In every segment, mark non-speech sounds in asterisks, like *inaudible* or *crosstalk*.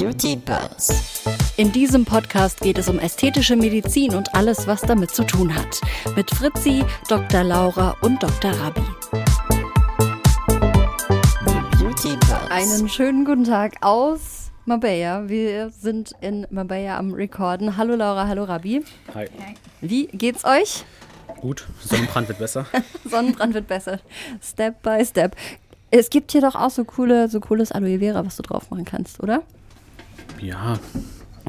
Beauty Buzz. In diesem Podcast geht es um ästhetische Medizin und alles, was damit zu tun hat. Mit Fritzi, Dr. Laura und Dr. Rabi. Beauty Buzz. Einen schönen guten Tag aus Marbella. Wir sind in Marbella am Recorden. Hallo Laura, hallo Rabi. Hi. Wie geht's euch? Gut, Sonnenbrand wird besser. *laughs* Sonnenbrand wird besser. Step by step. Es gibt hier doch auch so coole, so cooles Aloe Vera, was du drauf machen kannst, oder? Ja,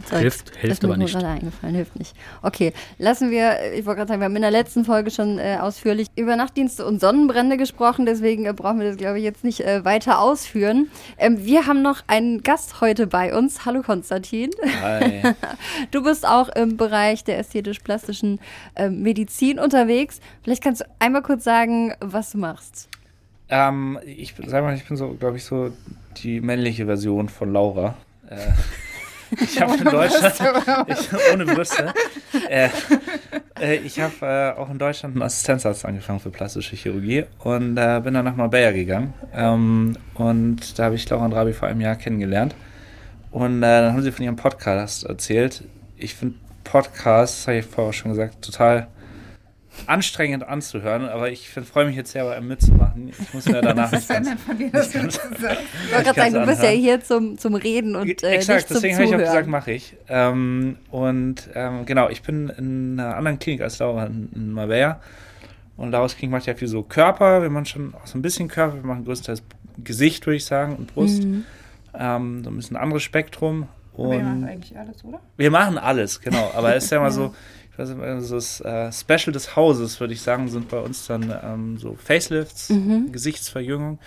So, Hilft- hilft ist mir aber nicht. gerade eingefallen, hilft nicht. Okay, lassen wir, ich wollte gerade sagen, wir haben in der letzten Folge schon äh, ausführlich über Nachtdienste und Sonnenbrände gesprochen, deswegen äh, brauchen wir das, glaube ich, jetzt nicht äh, weiter ausführen. Ähm, wir haben noch einen Gast heute bei uns. Hallo Konstantin. hi. *laughs* Du bist auch im Bereich der ästhetisch-plastischen ähm, Medizin unterwegs. Vielleicht kannst du einmal kurz sagen, was du machst. Ähm, ich bin- sag mal, ich bin so, glaube ich, so die männliche Version von Laura. Äh, *laughs* ich habe in Deutschland, *laughs* ich, ohne Brüste, äh, äh, ich habe äh, auch in Deutschland einen Assistenzarzt angefangen für plastische Chirurgie und äh, bin dann nach Marbella gegangen. Ähm, und da habe ich Laura und Rabi vor einem Jahr kennengelernt. Und dann haben sie von ihrem Podcast erzählt. Ich finde Podcasts, habe ich vorher schon gesagt, total anstrengend anzuhören, aber ich freue mich jetzt sehr, bei einem mitzumachen. Ich muss mir danach nicht Das ist ganz, von dir, dass du das. *laughs* Ich wollte gerade sagen, du bist ja hier zum, zum Reden und äh, Exakt, nicht zum deswegen habe ich auch gesagt, mache ich. Ähm, und ähm, genau, ich bin in einer anderen Klinik als Laura in, in Marbella. Und Laura's Klinik macht ja viel so Körper. Wir machen schon auch so ein bisschen Körper. Wir machen größtenteils Gesicht, würde ich sagen, und Brust. Mhm. Ähm, so ein bisschen anderes Spektrum. Aber ihr macht Und eigentlich alles, oder? wir machen alles, genau. Aber es ist ja immer so, also das äh, Special des Hauses, würde ich sagen, sind bei uns dann ähm, so Facelifts, Mhm. Gesichtsverjüngung.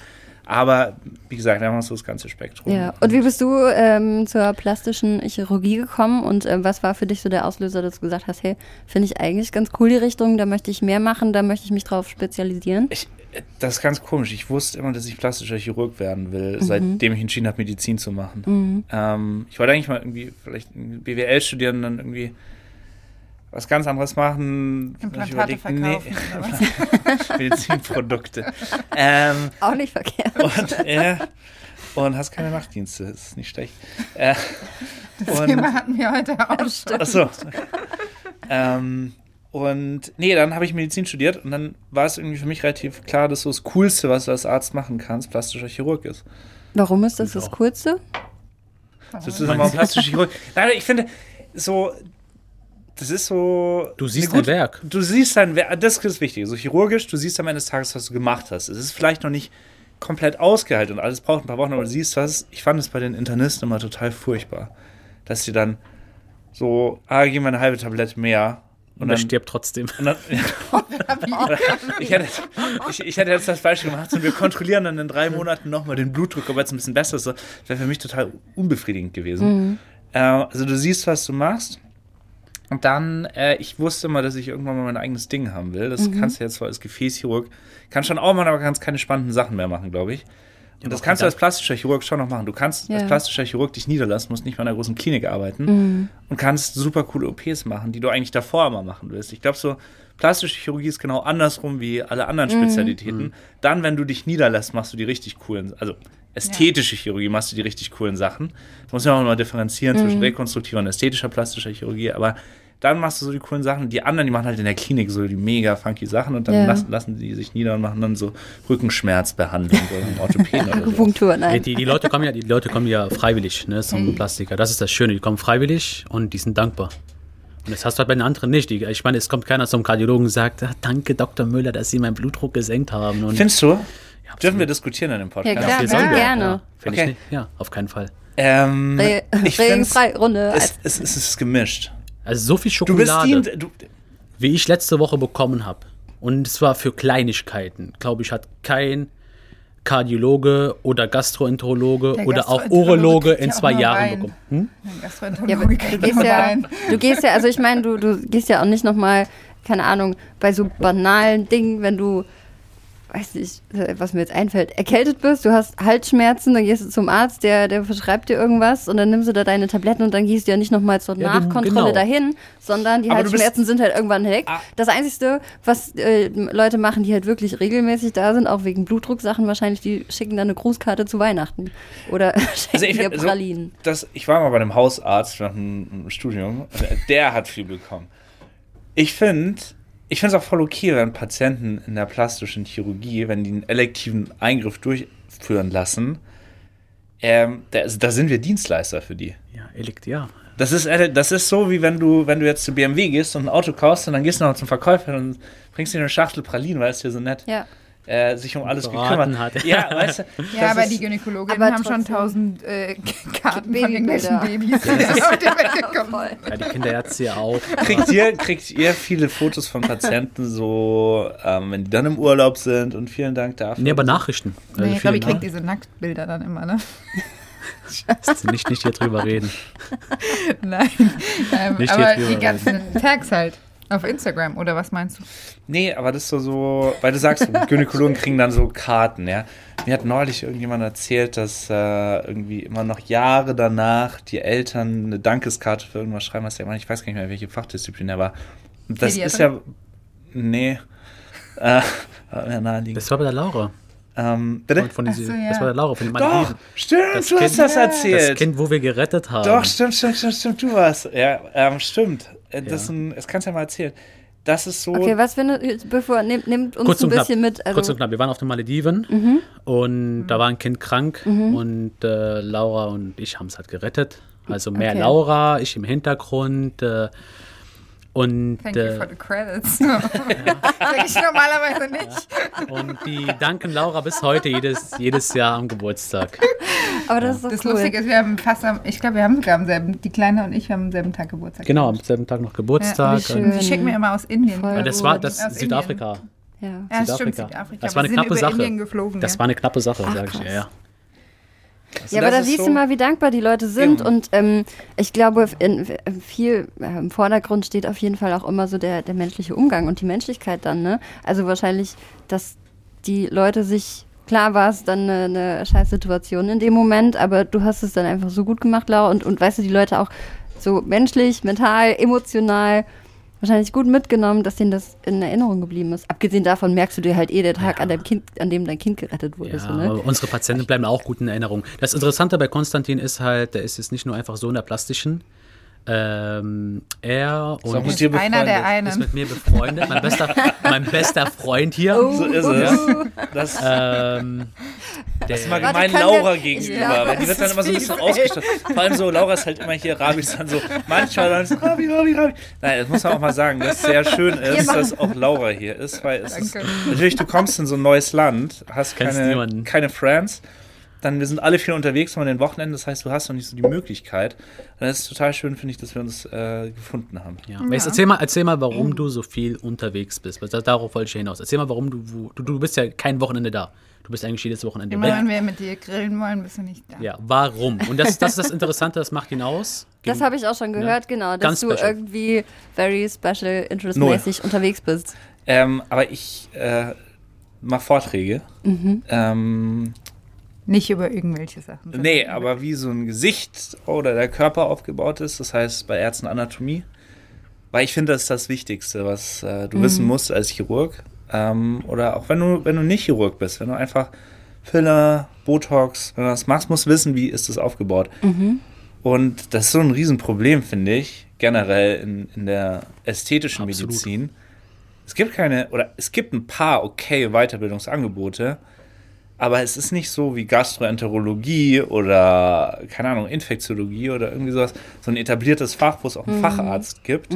Aber wie gesagt, wir machen so das ganze Spektrum. Ja, und wie bist du ähm, zur plastischen Chirurgie gekommen und ähm, was war für dich so der Auslöser, dass du gesagt hast, hey, finde ich eigentlich ganz cool die Richtung, da möchte ich mehr machen, da möchte ich mich drauf spezialisieren? Ich, das ist ganz komisch. Ich wusste immer, dass ich plastischer Chirurg werden will, seitdem ich entschieden habe, Medizin zu machen. Mhm. Ähm, ich wollte eigentlich mal irgendwie vielleicht BWL studieren und dann irgendwie was ganz anderes machen. Implantate verkaufen was? *laughs* Medizinprodukte. ähm, Auch nicht verkehrt. und, äh, und hast keine Nachtdienste, das ist nicht schlecht. Äh, Das und- Thema hatten wir heute auch schon. Achso. ähm, und nee, dann habe ich Medizin studiert und dann war es irgendwie für mich relativ klar, dass so das Coolste, was du als Arzt machen kannst, plastischer Chirurg ist. Warum ist das das. Coolste? Das ist nochmal plastischer Chirurg. Nein, ich finde, so, das ist so. Du siehst eine dein Werk. Du siehst dein Werk, das ist wichtig. So chirurgisch, du siehst am Ende des Tages, was du gemacht hast. Es ist vielleicht noch nicht komplett ausgeheilt und alles braucht ein paar Wochen, aber du siehst was. Ich fand es bei den Internisten immer total furchtbar, dass sie dann so, ah, gib mir eine halbe Tablette mehr. Und er stirbt trotzdem. Und dann, *laughs* ich, hätte, ich, ich hätte jetzt das Beispiel gemacht und wir kontrollieren dann in drei Monaten nochmal den Blutdruck, ob er jetzt ein bisschen besser ist. Das wäre für mich total unbefriedigend gewesen. Äh, also du siehst, was du machst. Und dann, äh, ich wusste immer, dass ich irgendwann mal mein eigenes Ding haben will. Das kannst du jetzt zwar als Gefäßchirurg, kannst schon auch machen, aber kannst keine spannenden Sachen mehr machen, glaube ich. Und das kannst du als plastischer Chirurg schon noch machen. Du kannst Ja. als plastischer Chirurg dich niederlassen, musst nicht mal in einer großen Klinik arbeiten und kannst super coole OPs machen, die du eigentlich davor immer machen willst. Ich glaube, so plastische Chirurgie ist genau andersrum wie alle anderen Spezialitäten. Dann, wenn du dich niederlässt, machst du die richtig coolen, also ästhetische Chirurgie machst du die richtig coolen Sachen. Das muss man auch immer differenzieren zwischen rekonstruktiver und ästhetischer plastischer Chirurgie, aber dann machst du so die coolen Sachen. Die anderen, die machen halt in der Klinik so die mega funky Sachen und dann Ja. lassen, lassen die sich nieder und machen dann so Rückenschmerzbehandlung oder Orthopäden oder so. Akupunktur, nein. Die, die, Leute kommen ja, die Leute kommen ja freiwillig ne, zum Plastiker. Das ist das Schöne. Die kommen freiwillig und die sind dankbar. Und das hast du halt bei den anderen nicht. Ich meine, es kommt keiner zum Kardiologen und sagt, ah, danke Dr. Müller, dass Sie meinen Blutdruck gesenkt haben. Und Findest du? Ja, Dürfen absolut. wir diskutieren in dem Ja, Podcast? klar, sehr sollen ja. gerne. Ja, Finde Okay. ich nicht. Ja, auf keinen Fall. Ähm, Re ich Regenfrei, Runde. es, es, es ist gemischt. Also so viel Du bist Schokolade, die, du, wie ich letzte Woche bekommen habe. Und es war für Kleinigkeiten. Glaube ich, hat kein Kardiologe oder Gastroenterologe Der oder auch Urologe in ja auch zwei Jahren Wein. bekommen. Hm? Ja, Gastroenterologe kriegt ja, Wein. du gehst ja, also ich meine, du, du gehst ja auch nicht nochmal, keine Ahnung, bei so banalen Dingen, wenn du weiß nicht, was mir jetzt einfällt, erkältet bist, du hast Halsschmerzen, dann gehst du zum Arzt, der, der verschreibt dir irgendwas und dann nimmst du da deine Tabletten und dann gehst du ja nicht nochmal zur Ja, du- Nachkontrolle genau. dahin, sondern die Aber Halsschmerzen sind halt irgendwann weg. Ah. Das Einzige, was äh, Leute machen, die halt wirklich regelmäßig da sind, auch wegen Blutdrucksachen wahrscheinlich, die schicken dann eine Grußkarte zu Weihnachten oder *laughs* schenken Also ich dir find, so, Pralinen. das, ich war mal bei einem Hausarzt nach einem, Studium. Der hat viel bekommen. Ich finde, ich finde es auch voll okay, wenn Patienten in der plastischen Chirurgie, wenn die einen elektiven Eingriff durchführen lassen, ähm, da, da sind wir Dienstleister für die. Ja, Elekt, ja. Das ist, äh, das ist so, wie wenn du, wenn du jetzt zu BMW gehst und ein Auto kaufst und dann gehst du noch zum Verkäufer und bringst dir eine Schachtel Pralinen, weil es dir so nett Ja. Äh, sich um alles gekümmert hat. *laughs* Ja, weißt du, Ja, aber ist- die Gynäkologinnen Aber haben schon tausend äh, Karten von Babybilder. irgendwelchen Babys, die auf die Welt *laughs* gekommen sind. Ja, die Kinderärzte ja auch. Kriegt ihr, kriegt ihr viele Fotos von Patienten so, ähm, wenn die dann im Urlaub sind und vielen Dank dafür? Nee, aber Nachrichten. Also Nee, ich glaube, ich krieg diese Nacktbilder dann immer, ne? Nach- nicht, nicht hier drüber reden. *laughs* Nein. Ähm, Nicht aber die ganzen Tags halt. Auf Instagram, oder was meinst du? Nee, aber das ist so, so weil du sagst, *laughs* Gynäkologen kriegen dann so Karten, ja. Mir hat neulich irgendjemand erzählt, dass äh, irgendwie immer noch Jahre danach die Eltern eine Dankeskarte für irgendwas schreiben, was der immer, ich weiß gar nicht mehr, welche Fachdisziplin er war. Das ist ja, nee, äh. Das war bei der Laura. Ähm, bitte? Von, diese, so, ja. Das war der Laura von den Doch, Malediven. stimmt, Das du hast Kind- das erzählt. Das Kind, wo wir gerettet haben. Doch, stimmt, stimmt, stimmt, stimmt, du warst. Ja, ähm, stimmt. Äh, Das, Ja. das kannst du ja mal erzählen. Das ist so. Okay, was eine, bevor, nehmt, nehmt uns Kurz ein und knapp. bisschen mit. Also, Kurz und knapp. Wir waren auf den Malediven und da war ein Kind krank und äh, Laura und ich haben es halt gerettet. Also mehr Okay. Laura, ich im Hintergrund. Äh, und, Thank you äh, for the credits. *laughs* Sag ich normalerweise nicht. und die danken Laura bis heute jedes, jedes Jahr am Geburtstag. aber das ist doch Das cool. Lustige ist, wir haben fast am, ich glaube, wir haben sogar am selben, die Kleine und ich haben am selben Tag Geburtstag. Genau, am selben Tag noch Geburtstag. wie schön. schicken mir immer aus Indien. Voll das war das aus Südafrika. ja. Indien. Ja, stimmt, Südafrika. Südafrika. Das war eine knappe Sache. Das ja. war eine knappe Sache, Ach, sag ich. Ja, ja. Also Ja, aber da siehst so- du mal, wie dankbar die Leute sind. Eben. Und ähm, ich glaube, in, in viel äh, im Vordergrund steht auf jeden Fall auch immer so der, der menschliche Umgang und die Menschlichkeit dann. Ne? Also wahrscheinlich, dass die Leute sich klar war es dann eine, eine scheiß Situation in dem Moment, aber du hast es dann einfach so gut gemacht, Laura. Und, und weißt du, die Leute auch so menschlich, mental, emotional wahrscheinlich gut mitgenommen, dass denen das in Erinnerung geblieben ist. Abgesehen davon merkst du dir halt eh der Tag, an, deinem kind, an dem dein Kind gerettet wurde. Ja, so, ne? unsere Patienten bleiben auch gut in Erinnerung. Das Interessante bei Konstantin ist halt, der ist jetzt nicht nur einfach so in der plastischen. Ähm, er Ist und mit dir Einer der befreundet. ist einen. mit mir befreundet. Mein bester, *laughs* mein bester Freund hier. So ist es. Das Ähm, der, ist immer Warte, gemein Laura der- gegenüber. Weil die wird dann immer so ein bisschen ausgestattet. Vor allem so, Laura ist halt immer hier, Rabi ist dann so, manchmal dann so, Rabi, Rabi, Rabi. Nein, das muss man auch mal sagen, dass es sehr schön ist, dass auch Laura hier ist, weil es ist, Danke. natürlich, du kommst in so ein neues Land, hast Kennst keine, niemanden. keine Friends, dann, wir sind alle viel unterwegs an den Wochenenden, das heißt, du hast noch nicht so die Möglichkeit. Und das ist total schön, finde ich, dass wir uns äh, gefunden haben. ja. Jetzt erzähl mal, erzähl mal, warum du so viel unterwegs bist. Darauf wollte ich hinaus. Erzähl mal, warum du, wo, du, du bist ja kein Wochenende da. Du bist eigentlich jedes Wochenende Immer weg. wenn wir mit dir grillen wollen, bist du nicht da. Ja, warum? Und das, das ist das Interessante, das macht ihn aus. Das habe ich auch schon gehört, genau, dass Ganz du special. irgendwie very special interest mäßig unterwegs bist. Ähm, aber ich äh, mache Vorträge. Mhm. Ähm, Nicht über irgendwelche Sachen. Nee, aber wie so ein Gesicht oder der Körper aufgebaut ist, das heißt bei Ärzten Anatomie. Weil ich finde, das ist das Wichtigste, was äh, du wissen musst als Chirurg. Ähm, oder auch wenn du, wenn du nicht Chirurg bist, wenn du einfach Filler, Botox, wenn du das machst, musst du wissen, wie ist das aufgebaut. Und das ist so ein Riesenproblem, finde ich, generell in, in der ästhetischen Absolut. Medizin. Es gibt keine, oder es gibt ein paar okay Weiterbildungsangebote, aber es ist nicht so wie Gastroenterologie oder, keine Ahnung, Infektiologie oder irgendwie sowas, so ein etabliertes Fach, wo es auch einen Facharzt gibt.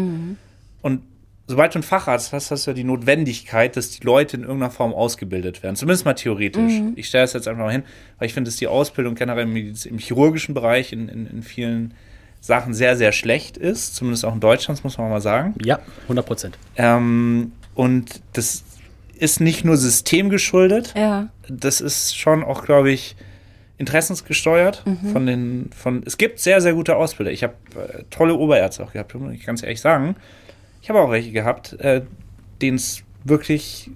Und sobald du einen Facharzt hast, hast du ja die Notwendigkeit, dass die Leute in irgendeiner Form ausgebildet werden. Zumindest mal theoretisch. Ich stelle das jetzt einfach mal hin, weil ich finde, dass die Ausbildung generell im, chirurgischen Bereich in, in, in vielen Sachen sehr, sehr schlecht ist. Zumindest auch in Deutschland, das muss man mal sagen. Ja, 100 Prozent. Ähm, und das ist nicht nur systemgeschuldet, Ja. das ist schon auch, glaube ich, interessensgesteuert von den, von, es gibt sehr, sehr gute Ausbilder. Ich habe äh, tolle Oberärzte auch gehabt, muss ich ganz ehrlich sagen. Ich habe auch welche gehabt, äh, denen es wirklich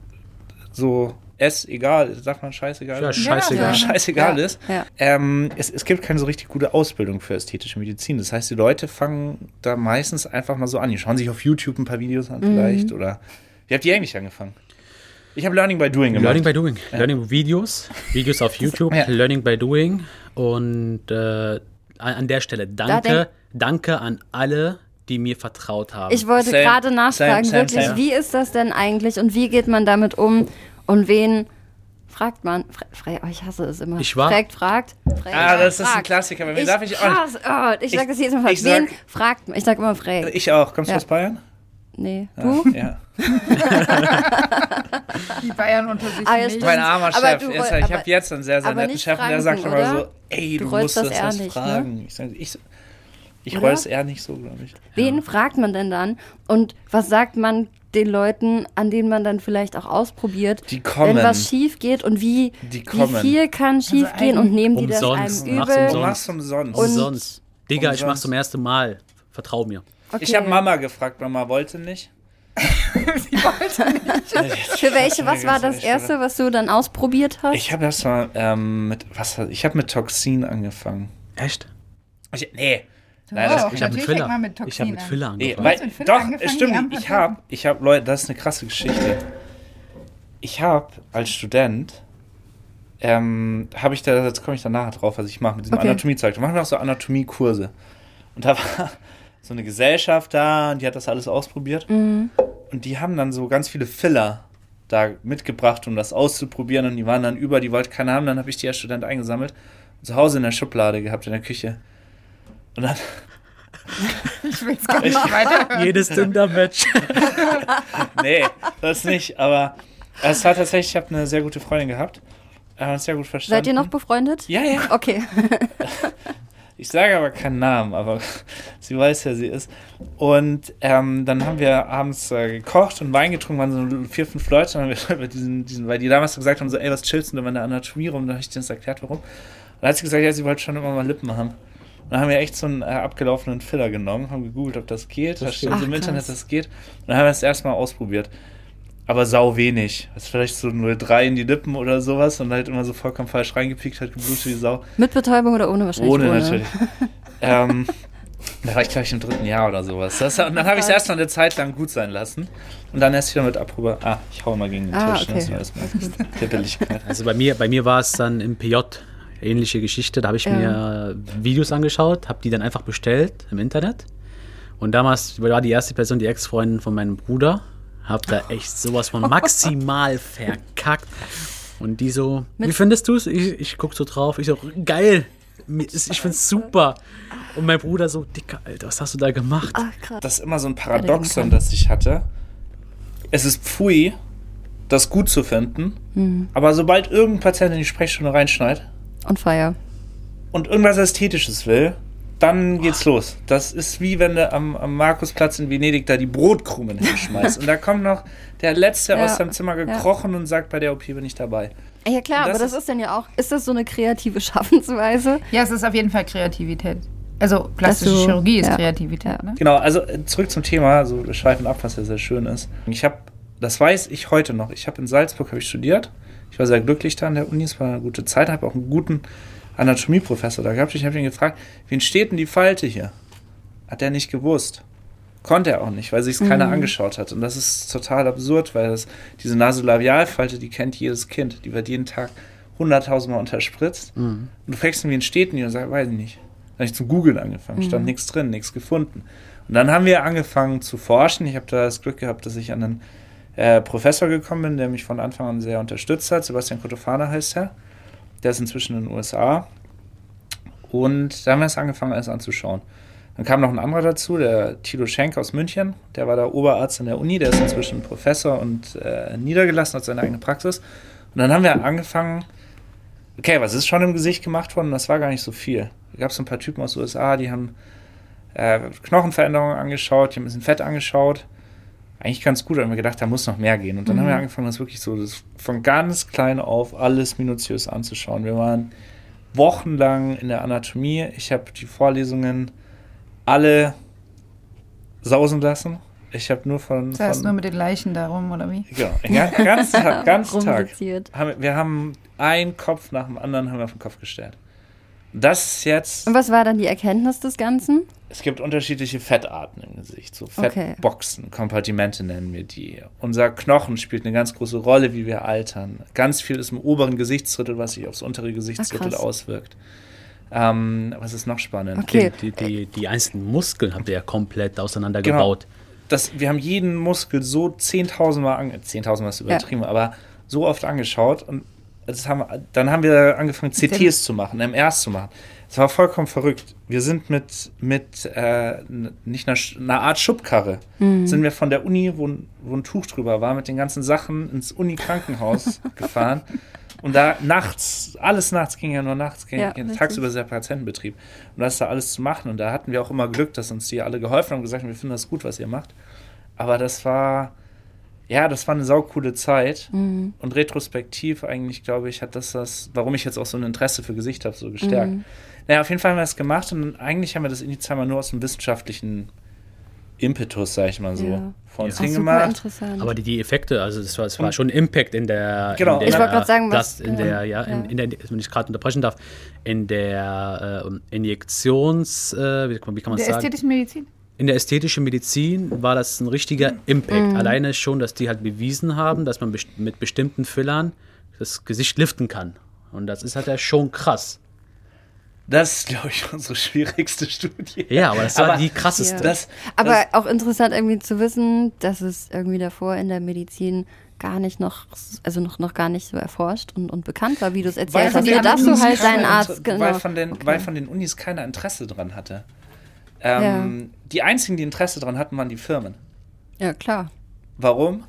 so es egal, sagt man scheißegal? Ja, scheißegal. Ja, scheißegal Ja, ist. ja. Ähm, es, es gibt keine so richtig gute Ausbildung für ästhetische Medizin. Das heißt, die Leute fangen da meistens einfach mal so an. Die schauen sich auf YouTube ein paar Videos an Mhm. vielleicht oder wie habt ihr eigentlich angefangen? Ich habe Learning by Doing gemacht. Learning by Doing. Learning Videos, Videos auf YouTube, Ja. Learning by Doing. Und äh, an der Stelle danke, danke an alle, die mir vertraut haben. Ich wollte gerade nachfragen, same, same, wirklich, same. wie ist das denn eigentlich und wie geht man damit um und wen fragt man? Fra oh, ich hasse es immer. Ich war- Fragt, fragt. Fragt, Ah, das ist ein fragt. Klassiker. Bei mir Ich, darf ich auch nicht. hasse, oh, ich sage Ich- das jedes Mal ich sag- Wen fragt man? Ich sage immer Frey. Ich auch. Kommst du Ja. aus Bayern? Nee. Ah, Du? Ja. Die Bayern unter sich Ah, ja, nicht. Mein armer Aber Chef. du Jetzt, ich habe jetzt einen sehr, sehr netten Chef und der sagt Franken, immer so, ey, du, Du musst das das, nicht, ne? fragen. Ich, sag, ich, ich roll es eher nicht so, glaube ich. Wen fragt man denn dann? Und was sagt man den Leuten, an denen man dann vielleicht auch ausprobiert, Die kommen. wenn was schief geht und wie, Die wie viel kann schief gehen und nehmen die Umsonst. das einem Mach's übel? Du umsonst. machst umsonst. Und- Umsonst. Digga, ich Umsonst. mach's zum ersten Mal. Vertrau mir. Okay. Ich habe Mama gefragt, Mama wollte nicht. *laughs* Für welche, was war das erste, was du dann ausprobiert hast? Ich habe erst mal ähm, mit, was, ich habe mit Toxin angefangen. Echt? Ich, nee. Oh, Nein, das, Ich habe mit Filler. mit Ich habe mit. Filler Nee, angefangen. weil, hast mit Filler doch, angefangen, stimmt. Ich habe, ich habe, Leute, das ist eine krasse Geschichte. Ich habe als Student, ähm, habe ich da, jetzt komme ich da nachher drauf, was ich mache mit diesem Okay. Anatomiezeug. Da machen wir auch so Anatomiekurse. Und da war so eine Gesellschaft da und die hat das alles ausprobiert. Mhm. Und die haben dann so ganz viele Filler da mitgebracht, um das auszuprobieren. Und die waren dann über, die wollte keiner haben. Dann habe ich die als Student eingesammelt und zu Hause in der Schublade gehabt, in der Küche. Und dann *laughs* Ich will es gar nicht weiter. Jedes Tinder-Match. *laughs* nee, das nicht. Aber es war tatsächlich, ich habe eine sehr gute Freundin gehabt. Haben uns sehr gut verstanden. Seid ihr noch befreundet? Ja, ja. Okay. *laughs* Ich sage aber keinen Namen, aber *laughs* sie weiß, wer sie ist. Und ähm, dann haben wir abends äh, gekocht und Wein getrunken, waren so vier, fünf Leute. Dann haben wir *laughs* diesen, diesen, weil die damals gesagt haben, so, ey, was chillst du denn in der Anatomie rum? Dann habe ich denen das erklärt, warum. Und dann hat sie gesagt, ja, sie wollte schon immer mal Lippen haben. Und dann haben wir echt so einen äh, abgelaufenen Filler genommen, haben gegoogelt, ob das geht. Da stand so im Internet, dass das geht. Und dann haben wir es erstmal ausprobiert. Aber sau wenig. Das ist vielleicht so 0,3 in die Lippen oder sowas und halt immer so vollkommen falsch reingepiekt, hat geblutet wie Sau. Mit Betäubung oder ohne wahrscheinlich? Ohne, natürlich. *laughs* ähm, da war ich, glaube ich, im dritten Jahr oder sowas. Das, und dann habe ich es erst noch eine Zeit lang gut sein lassen. Und dann erst wieder mit Approbe. Ah, ich hau mal gegen den Ah, Tisch. okay. Das ist. Also bei mir, bei mir war es dann im PJ ähnliche Geschichte. Da habe ich Ja. mir Videos angeschaut, habe die dann einfach bestellt im Internet. Und damals war die erste Person die Ex-Freundin von meinem Bruder. Hab da echt sowas von maximal verkackt. Und die so, wie findest du es? Ich, ich guck so drauf, ich so, geil. Ich find's super. Und mein Bruder so, Dicker, Alter, was hast du da gemacht? Ach. Das ist immer so ein Paradoxon, das ich hatte. Es ist pfui, das gut zu finden. Mhm. Aber sobald irgendein Patient in die Sprechstunde reinschneit, Und Feier. und irgendwas Ästhetisches will, dann geht's los. Das ist wie wenn du am, am Markusplatz in Venedig da die Brotkrumen hinschmeißt. und da kommt noch der Letzte Ja, aus seinem Zimmer gekrochen und sagt, bei der OP bin ich dabei. Ja klar, das aber das ist- ist dann ja auch, ist das so eine kreative *laughs* Schaffensweise? Ja, es ist auf jeden Fall Kreativität. Also plastische du- Chirurgie ist ja. Kreativität, Ja. ne? Genau, also äh, zurück zum Thema, also wir schweifen ab, was ja sehr schön ist. Ich habe, das weiß ich heute noch, ich habe in Salzburg habe ich studiert. Ich war sehr glücklich da an der Uni, es war eine gute Zeit, habe auch einen guten Anatomieprofessor da gehabt. Ich habe ihn gefragt, wie entsteht denn die Falte hier? Hat er nicht gewusst. Konnte er auch nicht, weil sich es keiner angeschaut hat. Und das ist total absurd, weil das, diese Nasolabialfalte, die kennt jedes Kind. Die wird jeden Tag hunderttausendmal unterspritzt. Und du fragst ihn, wie entsteht denn die? Und sagt, weiß ich nicht. Dann habe ich zum Googeln angefangen, stand nichts drin, nichts gefunden. Und dann haben wir angefangen zu forschen. Ich habe da das Glück gehabt, dass ich an einen äh, Professor gekommen bin, der mich von Anfang an sehr unterstützt hat. Sebastian Kotofana heißt er. Der ist inzwischen in den USA. Und da haben wir es angefangen, alles anzuschauen. Dann kam noch ein anderer dazu, der Tilo Schenk aus München. Der war da Oberarzt an der Uni, der ist inzwischen Professor und äh, niedergelassen, hat seine eigene Praxis. Und dann haben wir angefangen, okay, was ist schon im Gesicht gemacht worden? Das war gar nicht so viel. Da gab es ein paar Typen aus den USA, die haben äh, Knochenveränderungen angeschaut, die haben ein bisschen Fett angeschaut. Eigentlich ganz gut, haben wir gedacht, da muss noch mehr gehen. Und dann haben wir angefangen, das wirklich so das von ganz klein auf alles minutiös anzuschauen. Wir waren wochenlang in der Anatomie. Ich habe die Vorlesungen alle sausen lassen. Ich habe nur von. Das heißt von nur mit den Leichen darum, oder wie? genau, ja, ganz Tag, *laughs* ganz Tag. Haben, wir haben einen Kopf nach dem anderen haben wir auf den Kopf gestellt. Das jetzt. Und was war dann die Erkenntnis des Ganzen? Es gibt unterschiedliche Fettarten im Gesicht, so Okay. Fettboxen, Kompartimente nennen wir die. Unser Knochen spielt eine ganz große Rolle, wie wir altern. Ganz viel ist im oberen Gesichtsdrittel, was sich aufs untere Gesichtsdrittel krass. auswirkt. Ähm, was ist noch spannend? Okay. Die, die, die einzelnen Muskeln habt ihr ja komplett auseinandergebaut. Das, wir haben jeden Muskel so 10.000 Mal, ange 10.000 Mal ist übertrieben, aber so oft angeschaut und haben, dann haben wir angefangen CTs zu machen, MRs zu machen. Es war vollkommen verrückt. Wir sind mit, mit äh, nicht einer, einer Art Schubkarre, sind wir von der Uni, wo, ein- wo ein Tuch drüber war, mit den ganzen Sachen ins Uni-Krankenhaus *laughs* gefahren. Und da nachts, alles nachts, ging ja nur nachts, ging, Ja, ging, tagsüber der Patientenbetrieb. Und das ist da alles zu machen. Und da hatten wir auch immer Glück, dass uns die alle geholfen haben und gesagt haben, wir finden das gut, was ihr macht. Aber das war, ja, das war eine saukoole Zeit. Mhm. Und retrospektiv eigentlich, glaube ich, hat das das, warum ich jetzt auch so ein Interesse für Gesicht habe, so gestärkt. Mhm. Naja, auf jeden Fall haben wir das gemacht und eigentlich haben wir das initial mal nur aus dem wissenschaftlichen Impetus, sag ich mal so, Ja. vor uns Ja. Hingemacht. interessant. Aber die, die Effekte, also das war, das war schon Impact in der, Genau. in der Ich wollte gerade sagen, was- das, in der, ja, in, ja. in der, wenn ich gerade unterbrechen darf, in der äh, Injektions, äh, wie, wie kann man Der sagen? ästhetischen Medizin? In der ästhetischen Medizin war das ein richtiger Impact. Alleine schon, dass die halt bewiesen haben, dass man best mit bestimmten Fillern das Gesicht liften kann. Und das ist halt ja schon krass. Das ist, glaube ich, unsere schwierigste Studie. Ja, aber das war Aber die krasseste. Ja. Das, Aber auch interessant irgendwie zu wissen, dass es irgendwie davor in der Medizin gar nicht noch, also noch, noch gar nicht so erforscht und, und bekannt war, wie du es erzählt hast. Ja, dass du halt deinen Arzt, genau. weil, von den, Okay. weil von den Unis keiner Interesse dran hatte. Ähm, Die einzigen, die Interesse dran hatten, waren die Firmen. Ja, klar. Warum?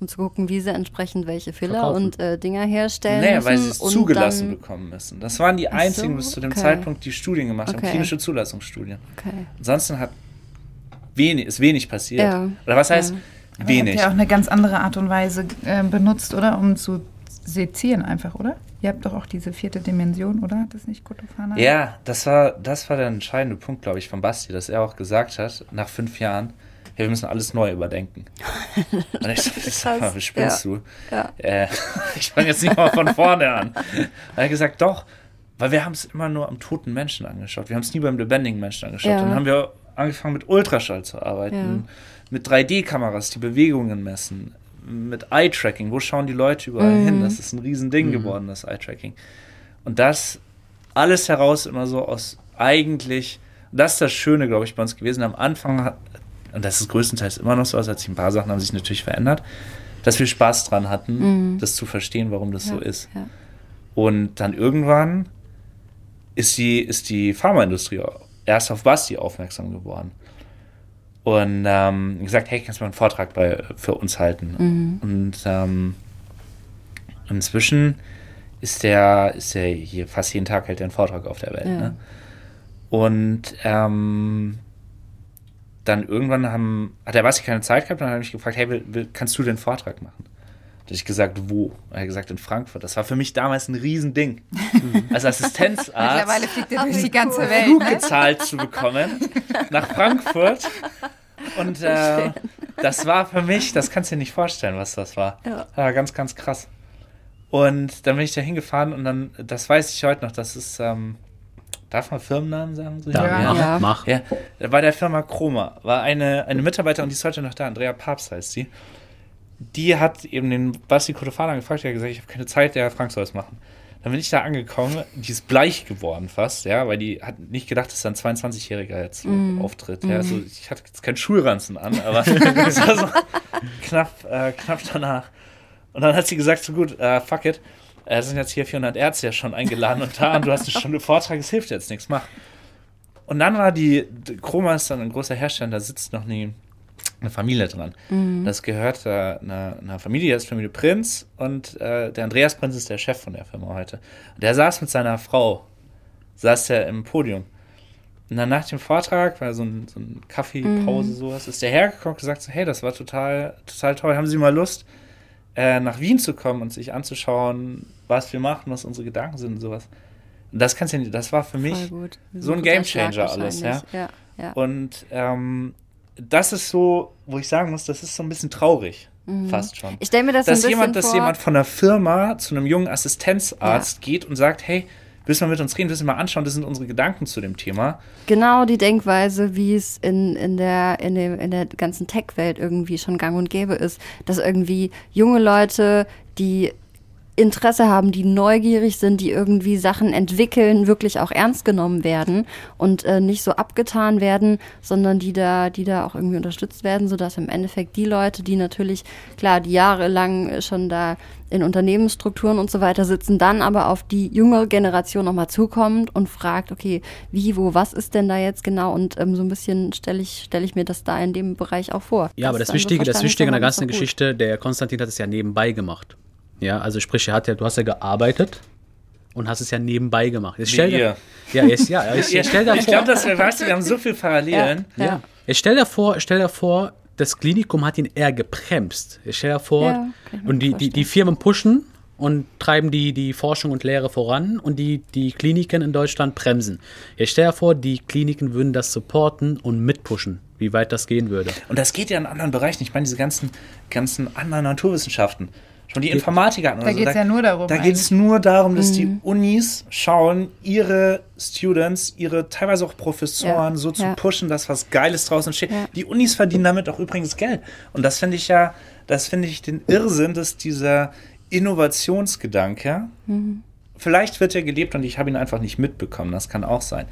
Um zu gucken, wie sie entsprechend welche Filler Verkaufen. und äh, Dinger herstellen Naja, müssen. weil sie es zugelassen bekommen müssen. Das waren die Ach so, einzigen bis zu dem okay. Zeitpunkt, die Studien gemacht haben, Okay. klinische Zulassungsstudien. Okay. Ansonsten hat wenig, ist wenig passiert. Ja. Oder was heißt Ja. Aber wenig? Ihr habt ja auch eine ganz andere Art und Weise äh, benutzt, oder? Um zu sezieren einfach, oder? Ihr habt doch auch diese vierte Dimension, oder? Hat das nicht Kotofana? Ja, das war, das war der entscheidende Punkt, glaube ich, von Basti, dass er auch gesagt hat, nach fünf Jahren, ja, wir müssen alles neu überdenken. *laughs* Und ich so, sag mal, spinnst du? Ja. Äh, *laughs* ich fange jetzt nicht mal von vorne an. Er hat gesagt, doch, weil wir haben es immer nur am toten Menschen angeschaut. Wir haben es nie beim lebendigen Menschen angeschaut. Ja. Dann haben wir angefangen mit Ultraschall zu arbeiten, mit 3D-Kameras, die Bewegungen messen, mit Eye-Tracking. Wo schauen die Leute überall Mhm. hin? Das ist ein Riesending geworden, das Eye-Tracking. Und das alles heraus immer so aus eigentlich, das ist das Schöne, glaube ich, bei uns gewesen. Am Anfang hat, und das ist größtenteils immer noch so, also hat sich ein paar Sachen haben sich natürlich verändert, dass wir Spaß dran hatten, das zu verstehen, warum das so ist. Ja. Und dann irgendwann ist die, ist die Pharmaindustrie erst auf Basti aufmerksam geworden. Und ähm, gesagt, hey, kannst du mal einen Vortrag bei, für uns halten? Und ähm, inzwischen ist der, ist der hier fast jeden Tag hält er einen Vortrag auf der Welt. Ja. Ne? Und ähm, dann irgendwann haben, hat der Basti keine Zeit gehabt, dann habe ich gefragt, hey, will, will, kannst du den Vortrag machen? Da habe ich gesagt, wo? Er hat gesagt, in Frankfurt. Das war für mich damals ein Riesending. Als Assistenzarzt *laughs* Mittlerweile fliegt ihr durch die ganze Welt. Flug Ne? gezahlt zu bekommen nach Frankfurt. Und äh, das war für mich, das kannst du dir nicht vorstellen, was das war. Ja. Das war ganz, ganz krass. Und dann bin ich da hingefahren und dann, das weiß ich heute noch, das ist, ähm, darf man Firmennamen sagen? So Da, Ja. mach, Ja. mach. ja, bei der Firma Chroma war eine, eine Mitarbeiterin, die ist heute noch da, Andrea Papst heißt sie. Die hat eben den Basti Kotofana gefragt, der hat gesagt, ich habe keine Zeit, der Frank soll es machen. Dann bin ich da angekommen, die ist bleich geworden fast, ja, weil die hat nicht gedacht, dass da ein 22-Jähriger jetzt so auftritt. Ja, also ich hatte jetzt keinen Schulranzen an, aber *laughs* es war so knapp, äh, knapp danach. Und dann hat sie gesagt, so gut, äh, fuck it, äh, es sind jetzt hier 400 Ärzte ja schon eingeladen und da, und du hast eine Stunde Vortrag, es hilft jetzt nichts, mach. Und dann war die, die Chroma ist dann ein großer Hersteller, da sitzt noch nie eine Familie dran. Das gehört äh, einer, einer Familie, das ist Familie Prinz und äh, der Andreas Prinz ist der Chef von der Firma heute. Und der saß mit seiner Frau, saß der im Podium. Und dann nach dem Vortrag, war so ein, so ein Kaffeepause, sowas, ist der hergekommen und gesagt so, hey, das war total, total toll, haben Sie mal Lust, äh, nach Wien zu kommen und sich anzuschauen, was wir machen, was unsere Gedanken sind und sowas. Und das kannst du ja das war für mich so ein Gamechanger alles, wahrscheinlich. ja. ja. und ähm, das ist so, wo ich sagen muss, das ist so ein bisschen traurig. Fast schon. Mhm. Ich stelle mir das dass ein bisschen jemand, dass vor. jemand von einer Firma zu einem jungen Assistenzarzt geht und sagt, hey, willst du mal mit uns reden, willst du mal anschauen, das sind unsere Gedanken zu dem Thema. genau die Denkweise, wie es in, in, der, in, dem, in der ganzen Tech-Welt irgendwie schon gang und gäbe ist, dass irgendwie junge Leute, die Interesse haben, die neugierig sind, die irgendwie Sachen entwickeln, wirklich auch ernst genommen werden und äh, nicht so abgetan werden, sondern die da, die da auch irgendwie unterstützt werden, sodass im Endeffekt die Leute, die natürlich, klar, die jahrelang schon da in Unternehmensstrukturen und so weiter sitzen, dann aber auf die jüngere Generation nochmal zukommt und fragt, okay, wie, wo, was ist denn da jetzt genau? Und ähm, so ein bisschen stelle ich, stelle ich mir das da in dem Bereich auch vor. Ja, aber das dann so Wichtige, das verstanden Wichtige an der ganzen. Geschichte, der Konstantin hat es ja nebenbei gemacht. Ja, also sprich, er hat ja, du hast ja gearbeitet und hast es ja nebenbei gemacht. Jetzt stell dir, ihr. ja, jetzt, ja, jetzt, *laughs* jetzt stell dir ich vor, glaube, dass wir, weißt du, wir haben so viele Parallelen. Ja. ja. Jetzt stell dir vor, stell dir vor, das Klinikum hat ihn eher gebremst. Jetzt stell dir vor, Ja, ich und die, die, die Firmen pushen und treiben die, die Forschung und Lehre voran und die, die Kliniken in Deutschland bremsen. Jetzt stell dir vor, die Kliniken würden das supporten und mitpushen, wie weit das gehen würde. Und das geht ja in anderen Bereichen. Ich meine, diese ganzen, ganzen anderen Naturwissenschaften. Schon die Informatiker hatten Da so, geht's ja nur darum Da geht es nur darum, dass die Mhm. Unis schauen, ihre Students, ihre teilweise auch Professoren Ja, so zu ja. pushen, dass was Geiles draußen steht. Ja. Die Unis verdienen damit auch übrigens Geld. Und das finde ich ja, das finde ich den Irrsinn, dass dieser Innovationsgedanke, Mhm. vielleicht wird er gelebt und ich habe ihn einfach nicht mitbekommen, das kann auch sein.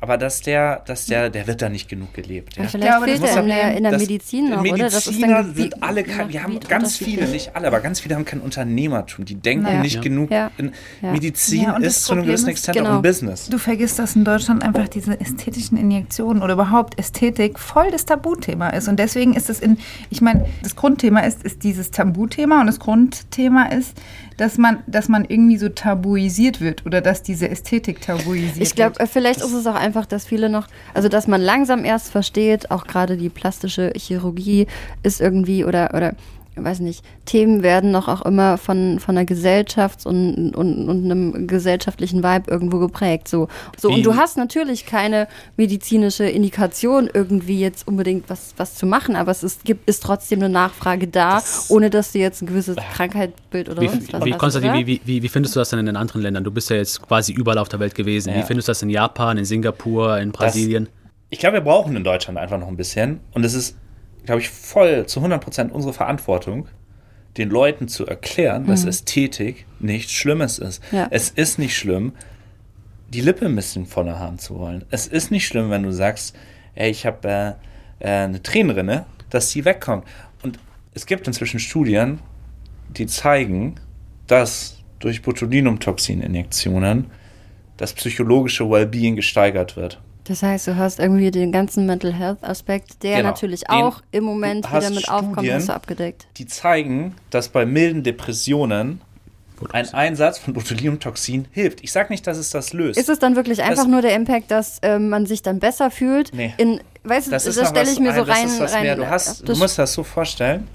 Aber dass der, dass der, der wird da nicht genug gelebt. Ja. Ja, vielleicht glaube, fehlt er in der, in der Das- Medizin noch, oder? Das ist Mediziner dann Gebi- sind alle kein, wir haben ganz viele, nicht alle, aber ganz viele haben kein Unternehmertum. Die denken Ja. nicht Ja. genug. Ja. In, Ja. Medizin Ja, ist zu einem gewissen Extent genau. auch ein Business. Du vergisst, dass in Deutschland einfach diese ästhetischen Injektionen oder überhaupt Ästhetik voll das Tabuthema ist. Und deswegen ist es in, ich meine, das Grundthema ist, ist dieses Tabuthema und das Grundthema ist, dass man, dass man irgendwie so tabuisiert wird oder dass diese Ästhetik tabuisiert Ich glaube, wird. vielleicht ist es auch einfach, dass viele noch, also dass man langsam erst versteht, auch gerade die plastische Chirurgie ist irgendwie oder oder weiß nicht, Themen werden noch auch immer von, von einer Gesellschafts- und, und, und einem gesellschaftlichen Vibe irgendwo geprägt. So. so Wie- und du hast natürlich keine medizinische Indikation, irgendwie jetzt unbedingt was, was zu machen, aber es ist, gibt, ist trotzdem eine Nachfrage da, ohne dass du jetzt ein gewisses Krankheitsbild oder Wie, sonst was wie, hast. Konstantin, oder? wie, wie, wie, wie findest du das denn in den anderen Ländern? Du bist ja jetzt quasi überall auf der Welt gewesen. Wie Ja. findest du das in Japan, in Singapur, in Brasilien? Ich glaube, wir brauchen in Deutschland einfach noch ein bisschen. Und es ist, glaube ich, voll zu 100 Prozent unsere Verantwortung, den Leuten zu erklären, dass Ästhetik nichts Schlimmes ist. Ja. Es ist nicht schlimm, die Lippe ein bisschen voller haben zu wollen. Es ist nicht schlimm, wenn du sagst, ey, ich habe äh, äh, eine Tränenrinne, dass die wegkommt. Und es gibt inzwischen Studien, die zeigen, dass durch Botulinumtoxin-Injektionen das psychologische Wellbeing gesteigert wird. Das heißt, du hast irgendwie den ganzen Mental Health Aspekt, der Genau. natürlich Den- auch im Moment du wieder mit aufkommt, Studien, hast du abgedeckt. die zeigen, dass bei milden Depressionen ein Einsatz von Botulinumtoxin hilft. Ich sage nicht, dass es das löst. Ist es dann wirklich einfach nur der Impact, dass ähm, man sich dann besser fühlt? Nee. In, weißt du, das das, ist noch stelle was ich mir so ein- das rein. ist was rein mehr. Du, hast, du optisch- musst das so vorstellen,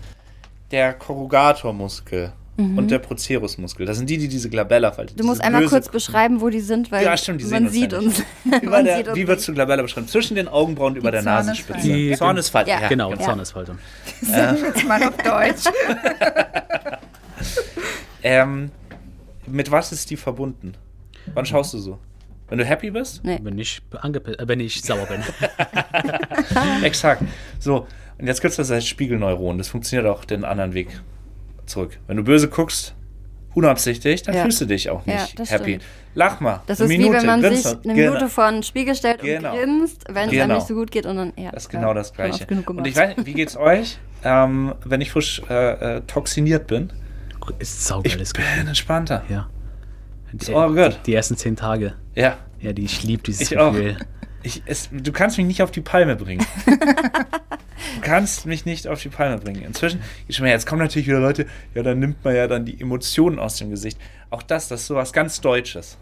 der Korrugatormuskel Mhm. und der Procerusmuskel, das sind die, die diese Glabella falten. du musst einmal böse- kurz beschreiben, wo die sind, weil Ja, stimmt, die man sieht ja uns. *laughs* *laughs* man der, sieht uns wie würdest du Glabella beschreiben? Zwischen den Augenbrauen und über der Zornesfalte. Nasenspitze. Die- Zornesfalte. Ja. Ja, genau, Ja. Zornesfaltung. *laughs* Jetzt mal auf Deutsch. Ähm, mit was ist die verbunden? Wann schaust du so? Wenn du happy bist? Nee. Wenn ich, äh, wenn ich sauer bin. Exakt. So, und jetzt gibt es das als Spiegelneuron. Das funktioniert auch den anderen Weg zurück. Wenn du böse guckst, unabsichtlich, dann Ja. fühlst du dich auch Ja, nicht das happy. stimmt. Lach mal. Das eine ist Minute, wie wenn man grinst sich eine Genau. Minute vor den Spiegel stellt Genau. und grinst, wenn es Genau. einem nicht so gut geht und dann, ja. Das ist ja, genau das Gleiche. Und ich weiß, wie geht's euch, ähm, wenn ich frisch äh, äh, toxiniert bin? Ist Ich saugeiles bin Gefühl. entspannter. Ja. Die, all good. die ersten zehn Tage. Ja, Ja, die, ich liebe dieses Ich auch. Gefühl. ich, es, du kannst mich nicht auf die Palme bringen. *laughs* du kannst mich nicht auf die Palme bringen. Inzwischen, ich meine, jetzt kommen natürlich wieder Leute, ja, dann nimmt man ja dann die Emotionen aus dem Gesicht. Auch das, das ist sowas ganz Deutsches.